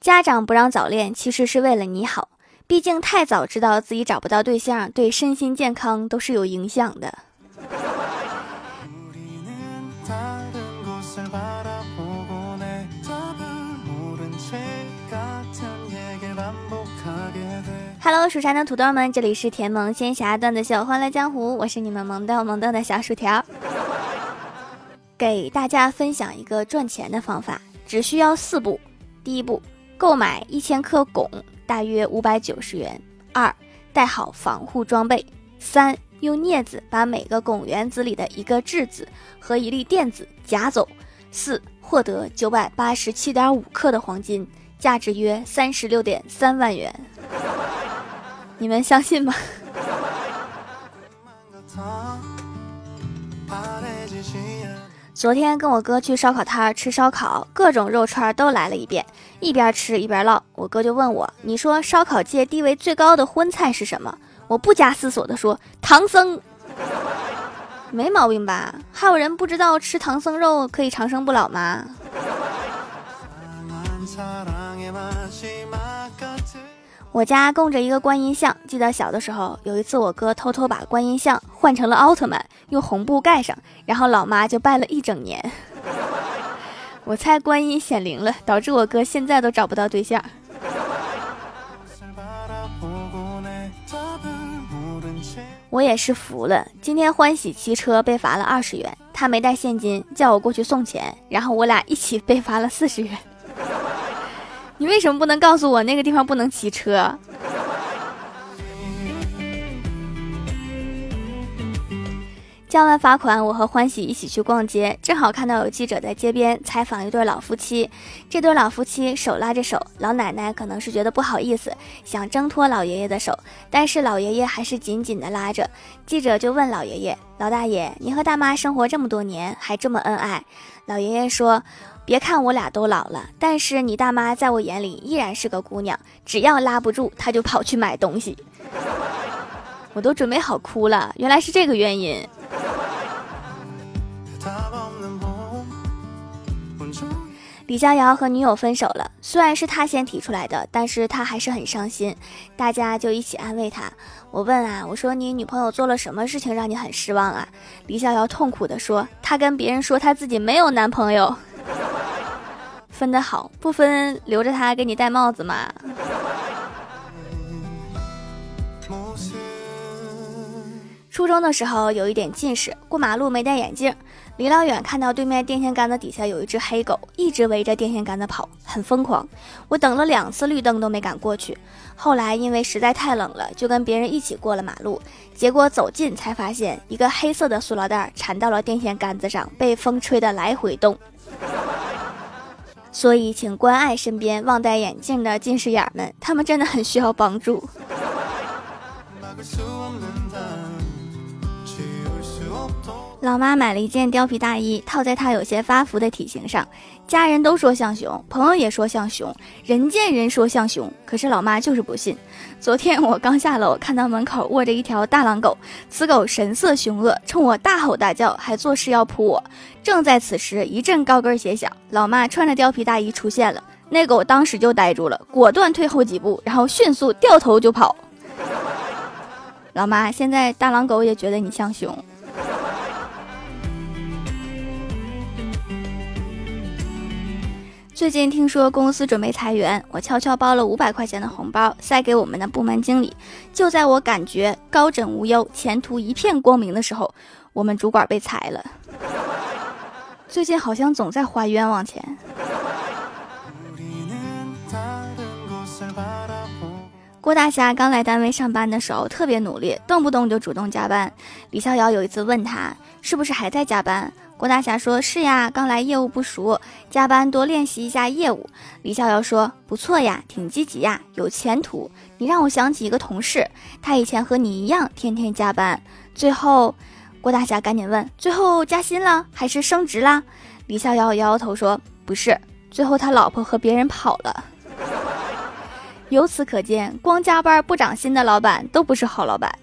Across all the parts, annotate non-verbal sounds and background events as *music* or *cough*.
家长不让早恋，其实是为了你好。毕竟太早知道自己找不到对象，对身心健康都是有影响的。Hello，蜀山的土豆们，这里是甜萌仙侠段子秀《欢乐江湖》，我是你们萌豆萌豆的小薯条，给大家分享一个赚钱的方法，只需要四步。第一步，购买一千克汞，大约五百九十元。二，带好防护装备。三，用镊子把每个汞原子里的一个质子和一粒电子夹走。四，获得九百八十七点五克的黄金，价值约三十六点三万元。你们相信吗？*laughs* 昨天跟我哥去烧烤摊吃烧烤，各种肉串都来了一遍，一边吃一边唠。我哥就问我：“你说烧烤界地位最高的荤菜是什么？”我不加思索的说：“唐僧。”没毛病吧？还有人不知道吃唐僧肉可以长生不老吗？我家供着一个观音像，记得小的时候，有一次我哥偷偷把观音像换成了奥特曼，用红布盖上，然后老妈就拜了一整年。*laughs* 我猜观音显灵了，导致我哥现在都找不到对象。我也是服了，今天欢喜骑车被罚了二十元，他没带现金，叫我过去送钱，然后我俩一起被罚了四十元。你为什么不能告诉我那个地方不能骑车？交完罚款，我和欢喜一起去逛街，正好看到有记者在街边采访一对老夫妻。这对老夫妻手拉着手，老奶奶可能是觉得不好意思，想挣脱老爷爷的手，但是老爷爷还是紧紧的拉着。记者就问老爷爷：“老大爷，你和大妈生活这么多年，还这么恩爱？”老爷爷说。别看我俩都老了，但是你大妈在我眼里依然是个姑娘。只要拉不住，她就跑去买东西。我都准备好哭了，原来是这个原因。李逍遥和女友分手了，虽然是他先提出来的，但是他还是很伤心。大家就一起安慰他。我问啊，我说你女朋友做了什么事情让你很失望啊？李逍遥痛苦的说，他跟别人说他自己没有男朋友。分的好，不分留着他给你戴帽子吗？初中的时候有一点近视，过马路没戴眼镜，离老远看到对面电线杆子底下有一只黑狗，一直围着电线杆子跑，很疯狂。我等了两次绿灯都没敢过去，后来因为实在太冷了，就跟别人一起过了马路。结果走近才发现，一个黑色的塑料袋缠到了电线杆子上，被风吹得来回动。所以，请关爱身边忘戴眼镜的近视眼们，他们真的很需要帮助。老妈买了一件貂皮大衣，套在她有些发福的体型上，家人都说像熊，朋友也说像熊，人见人说像熊，可是老妈就是不信。昨天我刚下楼，看到门口卧着一条大狼狗，此狗神色凶恶，冲我大吼大叫，还作势要扑我。正在此时，一阵高跟鞋响，老妈穿着貂皮大衣出现了，那狗当时就呆住了，果断退后几步，然后迅速掉头就跑。老妈，现在大狼狗也觉得你像熊。最近听说公司准备裁员，我悄悄包了五百块钱的红包塞给我们的部门经理。就在我感觉高枕无忧、前途一片光明的时候，我们主管被裁了。最近好像总在花冤枉钱。郭大侠刚来单位上班的时候特别努力，动不动就主动加班。李逍遥有一次问他是不是还在加班。郭大侠说：“是呀，刚来业务不熟，加班多练习一下业务。”李逍遥说：“不错呀，挺积极呀，有前途。你让我想起一个同事，他以前和你一样，天天加班。最后，郭大侠赶紧问：最后加薪了还是升职啦？”李逍遥摇摇头说：“不是，最后他老婆和别人跑了。*laughs* ”由此可见，光加班不涨薪的老板都不是好老板。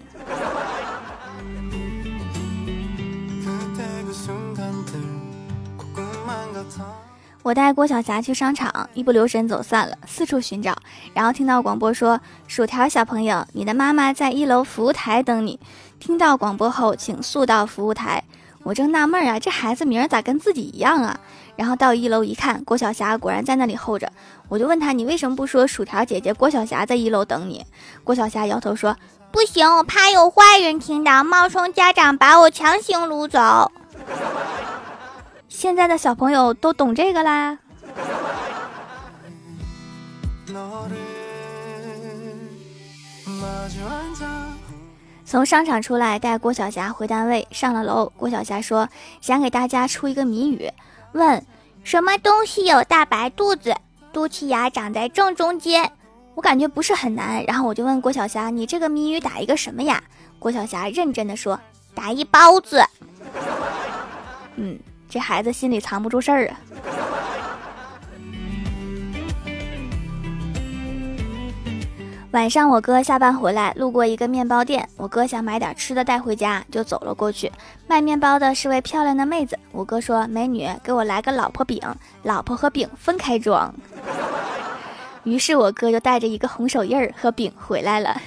我带郭晓霞去商场，一不留神走散了，四处寻找，然后听到广播说：“薯条小朋友，你的妈妈在一楼服务台等你。”听到广播后，请速到服务台。我正纳闷啊，这孩子名儿咋跟自己一样啊？然后到一楼一看，郭晓霞果然在那里候着。我就问他：“你为什么不说薯条姐姐郭晓霞在一楼等你？”郭晓霞摇头说：“不行，我怕有坏人听到，冒充家长把我强行掳走。”现在的小朋友都懂这个啦。从商场出来，带郭晓霞回单位，上了楼。郭晓霞说：“想给大家出一个谜语，问什么东西有大白肚子，肚脐眼长在正中间？我感觉不是很难。然后我就问郭晓霞：你这个谜语打一个什么呀？郭晓霞认真的说：打一包子。嗯。”这孩子心里藏不住事儿啊！晚上我哥下班回来，路过一个面包店，我哥想买点吃的带回家，就走了过去。卖面包的是位漂亮的妹子，我哥说：“美女，给我来个老婆饼，老婆和饼分开装。”于是我哥就带着一个红手印儿和饼回来了。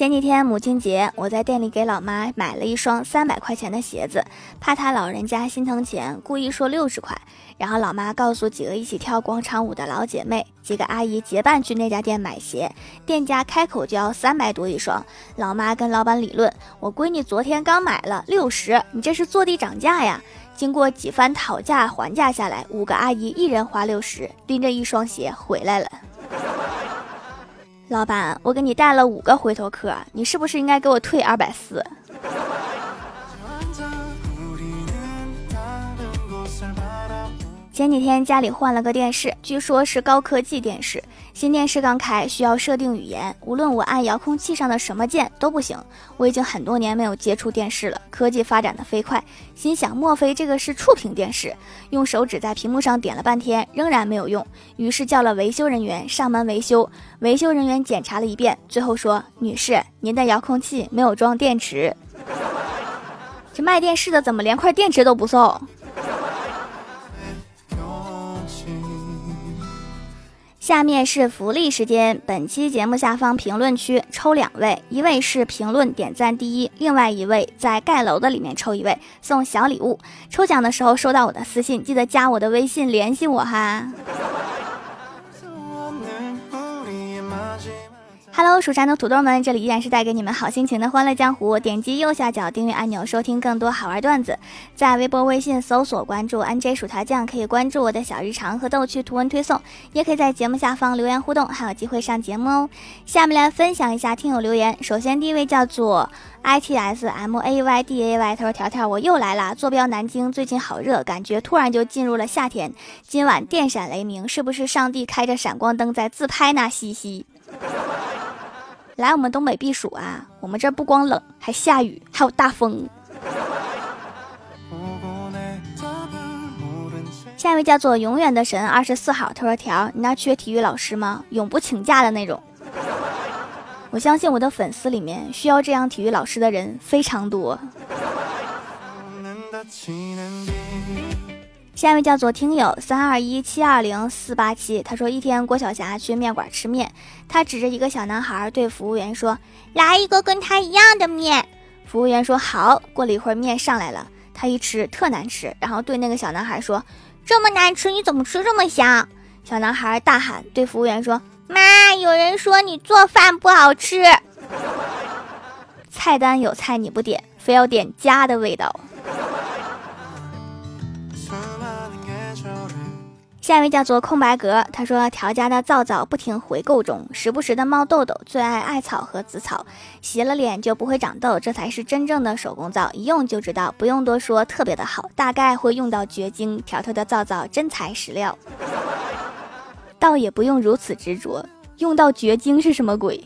前几天母亲节，我在店里给老妈买了一双三百块钱的鞋子，怕她老人家心疼钱，故意说六十块。然后老妈告诉几个一起跳广场舞的老姐妹，几个阿姨结伴去那家店买鞋，店家开口就要三百多一双。老妈跟老板理论：“我闺女昨天刚买了六十，你这是坐地涨价呀！”经过几番讨价还价下来，五个阿姨一人花六十，拎着一双鞋回来了。老板，我给你带了五个回头客，你是不是应该给我退二百四？前几天家里换了个电视，据说是高科技电视。新电视刚开，需要设定语言，无论我按遥控器上的什么键都不行。我已经很多年没有接触电视了，科技发展的飞快，心想莫非这个是触屏电视？用手指在屏幕上点了半天，仍然没有用，于是叫了维修人员上门维修。维修人员检查了一遍，最后说：“女士，您的遥控器没有装电池。*laughs* ”这卖电视的怎么连块电池都不送？下面是福利时间，本期节目下方评论区抽两位，一位是评论点赞第一，另外一位在盖楼的里面抽一位送小礼物。抽奖的时候收到我的私信，记得加我的微信联系我哈。Hello，蜀山的土豆们，这里依然是带给你们好心情的欢乐江湖。点击右下角订阅按钮，收听更多好玩段子。在微博、微信搜索关注 NJ 薯条酱，可以关注我的小日常和逗趣图文推送，也可以在节目下方留言互动，还有机会上节目哦。下面来分享一下听友留言。首先第一位叫做 itsmayday，他说条条我又来了，坐标南京，最近好热，感觉突然就进入了夏天。今晚电闪雷鸣，是不是上帝开着闪光灯在自拍呢？嘻嘻。来我们东北避暑啊！我们这不光冷，还下雨，还有大风。下一位叫做永远的神二十四号，他说：“条，你那缺体育老师吗？永不请假的那种。”我相信我的粉丝里面需要这样体育老师的人非常多。下一位叫做听友三二一七二零四八七，他说一天郭晓霞去面馆吃面，他指着一个小男孩对服务员说：“来一个跟他一样的面。”服务员说：“好。”过了一会儿面上来了，他一吃特难吃，然后对那个小男孩说：“这么难吃，你怎么吃这么香？”小男孩大喊对服务员说：“妈，有人说你做饭不好吃。” *laughs* 菜单有菜你不点，非要点家的味道。下一位叫做空白格，他说调家的皂皂不停回购中，时不时的冒痘痘，最爱艾草和紫草，洗了脸就不会长痘，这才是真正的手工皂，一用就知道，不用多说，特别的好，大概会用到绝经。条条的皂皂真材实料，倒也不用如此执着，用到绝经是什么鬼？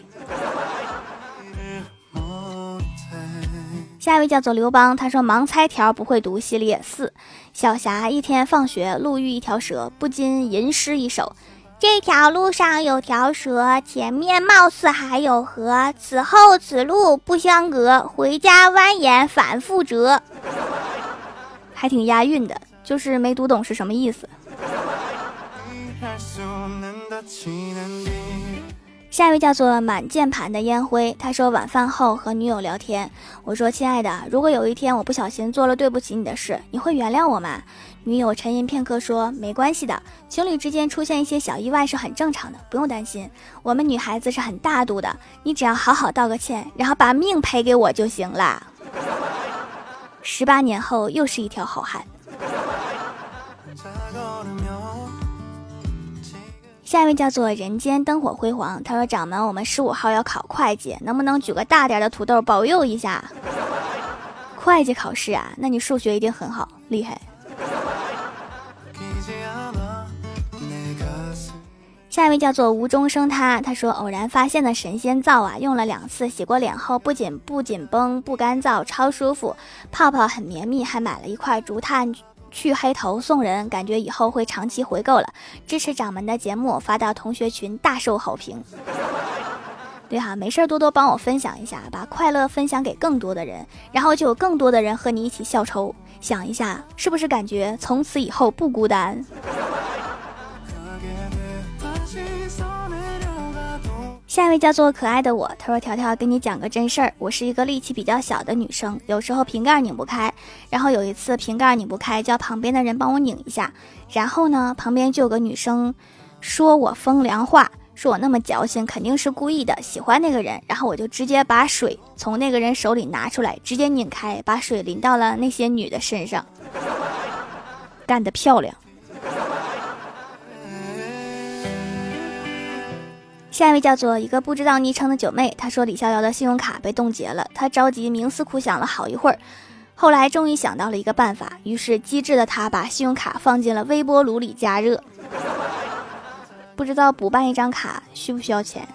下一位叫做刘邦，他说盲猜条不会读系列四。小霞一天放学路遇一条蛇，不禁吟诗一首：这条路上有条蛇，前面貌似还有河，此后此路不相隔，回家蜿蜒反复折。*laughs* 还挺押韵的，就是没读懂是什么意思。下一位叫做满键盘的烟灰，他说晚饭后和女友聊天，我说亲爱的，如果有一天我不小心做了对不起你的事，你会原谅我吗？女友沉吟片刻说没关系的，情侣之间出现一些小意外是很正常的，不用担心。我们女孩子是很大度的，你只要好好道个歉，然后把命赔给我就行了。十八年后又是一条好汉。下一位叫做人间灯火辉煌，他说：“掌门，我们十五号要考会计，能不能举个大点的土豆保佑一下？会计考试啊，那你数学一定很好，厉害。”下一位叫做无中生他，他说：“偶然发现的神仙皂啊，用了两次，洗过脸后不仅不紧绷、不干燥，超舒服，泡泡很绵密，还买了一块竹炭。”去黑头送人，感觉以后会长期回购了。支持掌门的节目发到同学群，大受好评。*laughs* 对哈，没事多多帮我分享一下，把快乐分享给更多的人，然后就有更多的人和你一起笑抽。想一下，是不是感觉从此以后不孤单？下一位叫做可爱的我，他说：“条条，跟你讲个真事儿，我是一个力气比较小的女生，有时候瓶盖拧不开，然后有一次瓶盖拧不开，叫旁边的人帮我拧一下，然后呢，旁边就有个女生说我风凉话，说我那么矫情，肯定是故意的，喜欢那个人，然后我就直接把水从那个人手里拿出来，直接拧开，把水淋到了那些女的身上，干得漂亮。”下一位叫做一个不知道昵称的九妹，她说李逍遥的信用卡被冻结了，她着急冥思苦想了好一会儿，后来终于想到了一个办法，于是机智的她把信用卡放进了微波炉里加热。不知道补办一张卡需不需要钱？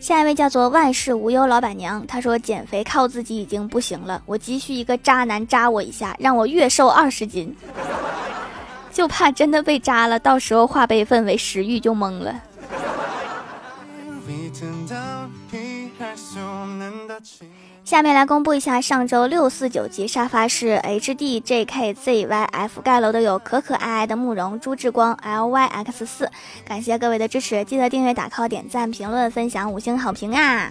下一位叫做万事无忧老板娘，她说减肥靠自己已经不行了，我急需一个渣男扎我一下，让我月瘦二十斤。就怕真的被扎了，到时候化悲愤为食欲就懵了。下面来公布一下上周六四九级沙发是 H D J K Z Y F 盖楼的有可可爱爱的慕容朱志光 L Y X 四，感谢各位的支持，记得订阅、打 call、点赞、评论、分享、五星好评啊！